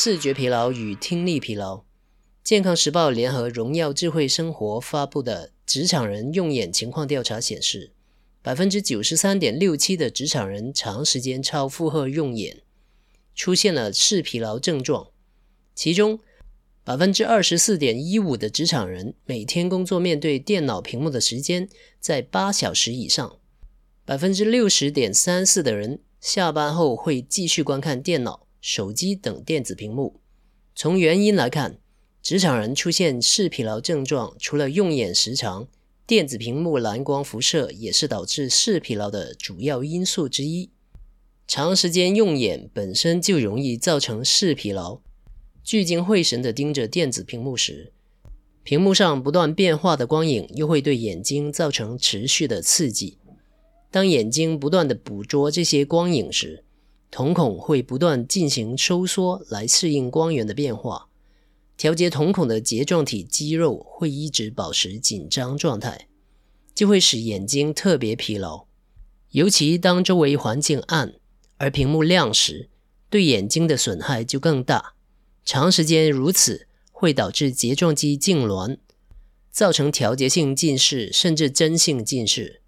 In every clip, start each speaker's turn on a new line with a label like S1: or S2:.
S1: 视觉疲劳与听力疲劳。健康时报联合荣耀智慧生活发布的职场人用眼情况调查显示，百分之九十三点六七的职场人长时间超负荷用眼，出现了视疲劳症状。其中，百分之二十四点一五的职场人每天工作面对电脑屏幕的时间在八小时以上，百分之六十点三四的人下班后会继续观看电脑、手机等电子屏幕。从原因来看，职场人出现视疲劳症状，除了用眼时长，电子屏幕蓝光辐射也是导致视疲劳的主要因素之一。长时间用眼本身就容易造成视疲劳。聚精会神地盯着电子屏幕时，屏幕上不断变化的光影又会对眼睛造成持续的刺激。当眼睛不断地捕捉这些光影时，瞳孔会不断进行收缩来适应光源的变化。调节瞳孔的睫状体肌肉会一直保持紧张状态，就会使眼睛特别疲劳。尤其当周围环境暗而屏幕亮时，对眼睛的损害就更大。长时间如此会导致睫状肌痉挛，造成调节性近视甚至真性近视。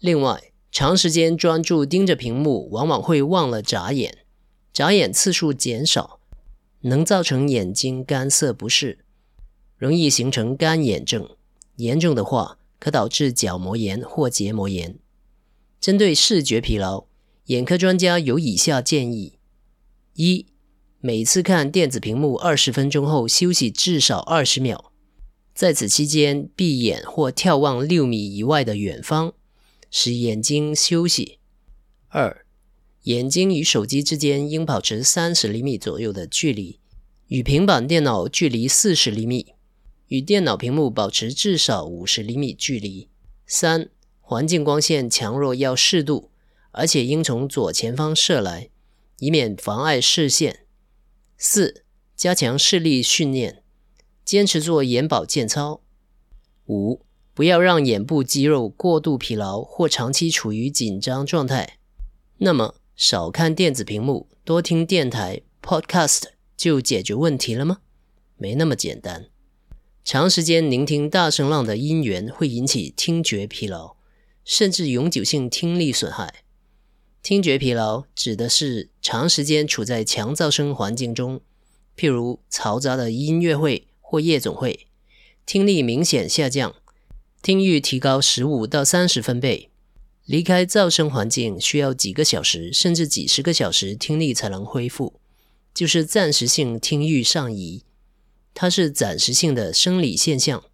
S1: 另外，长时间专注盯着屏幕，往往会忘了眨眼，眨眼次数减少，能造成眼睛干涩不适，容易形成干眼症。严重的话，可导致角膜炎或结膜炎。针对视觉疲劳，眼科专家有以下建议：一。每次看电子屏幕二十分钟后休息至少二十秒，在此期间闭眼或眺望六米以外的远方，使眼睛休息。二，眼睛与手机之间应保持三十厘米左右的距离，与平板电脑距离四十厘米，与电脑屏幕保持至少五十厘米距离。三，环境光线强弱要适度，而且应从左前方射来，以免妨碍视线。四、加强视力训练，坚持做眼保健操。五、不要让眼部肌肉过度疲劳或长期处于紧张状态。那么，少看电子屏幕，多听电台 （podcast） 就解决问题了吗？没那么简单。长时间聆听大声浪的音源会引起听觉疲劳，甚至永久性听力损害。听觉疲劳指的是长时间处在强噪声环境中，譬如嘈杂的音乐会或夜总会，听力明显下降，听阈提高十五到三十分贝。离开噪声环境需要几个小时甚至几十个小时，听力才能恢复，就是暂时性听阈上移。它是暂时性的生理现象，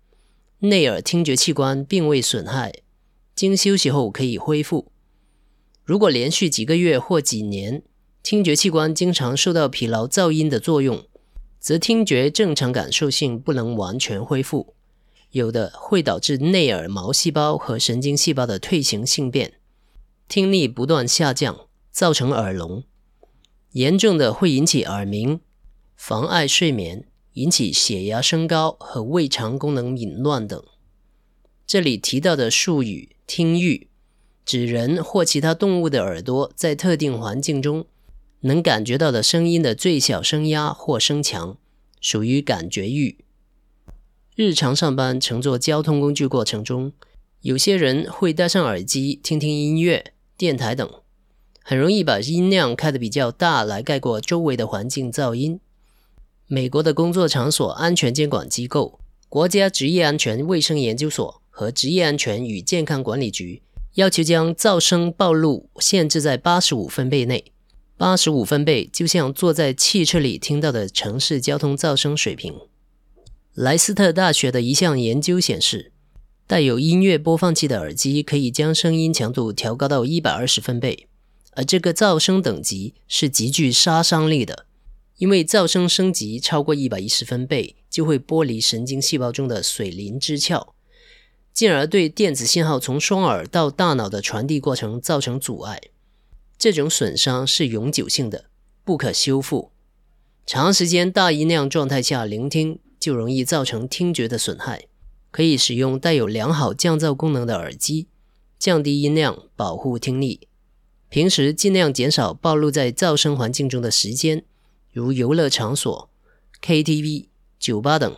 S1: 内耳听觉器官并未损害，经休息后可以恢复。如果连续几个月或几年，听觉器官经常受到疲劳噪音的作用，则听觉正常感受性不能完全恢复，有的会导致内耳毛细胞和神经细胞的退行性变，听力不断下降，造成耳聋。严重的会引起耳鸣，妨碍睡眠，引起血压升高和胃肠功能紊乱等。这里提到的术语“听阈”。指人或其他动物的耳朵在特定环境中能感觉到的声音的最小声压或声强，属于感觉阈。日常上班乘坐交通工具过程中，有些人会戴上耳机听听音乐、电台等，很容易把音量开得比较大来盖过周围的环境噪音。美国的工作场所安全监管机构国家职业安全卫生研究所和职业安全与健康管理局。要求将噪声暴露限制在八十五分贝内，八十五分贝就像坐在汽车里听到的城市交通噪声水平。莱斯特大学的一项研究显示，带有音乐播放器的耳机可以将声音强度调高到一百二十分贝，而这个噪声等级是极具杀伤力的，因为噪声升级超过一百一十分贝，就会剥离神经细胞中的水灵之壳。进而对电子信号从双耳到大脑的传递过程造成阻碍，这种损伤是永久性的，不可修复。长时间大音量状态下聆听就容易造成听觉的损害可以使用带有良好降噪功能的耳机降低音量保护听力。平时尽量减少暴露在噪声环境中的时间如游乐场所 ktv 酒吧等。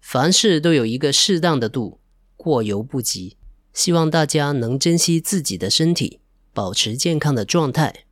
S1: 凡事都有一个适当的度过犹不及。希望大家能珍惜自己的身体保持健康的状态。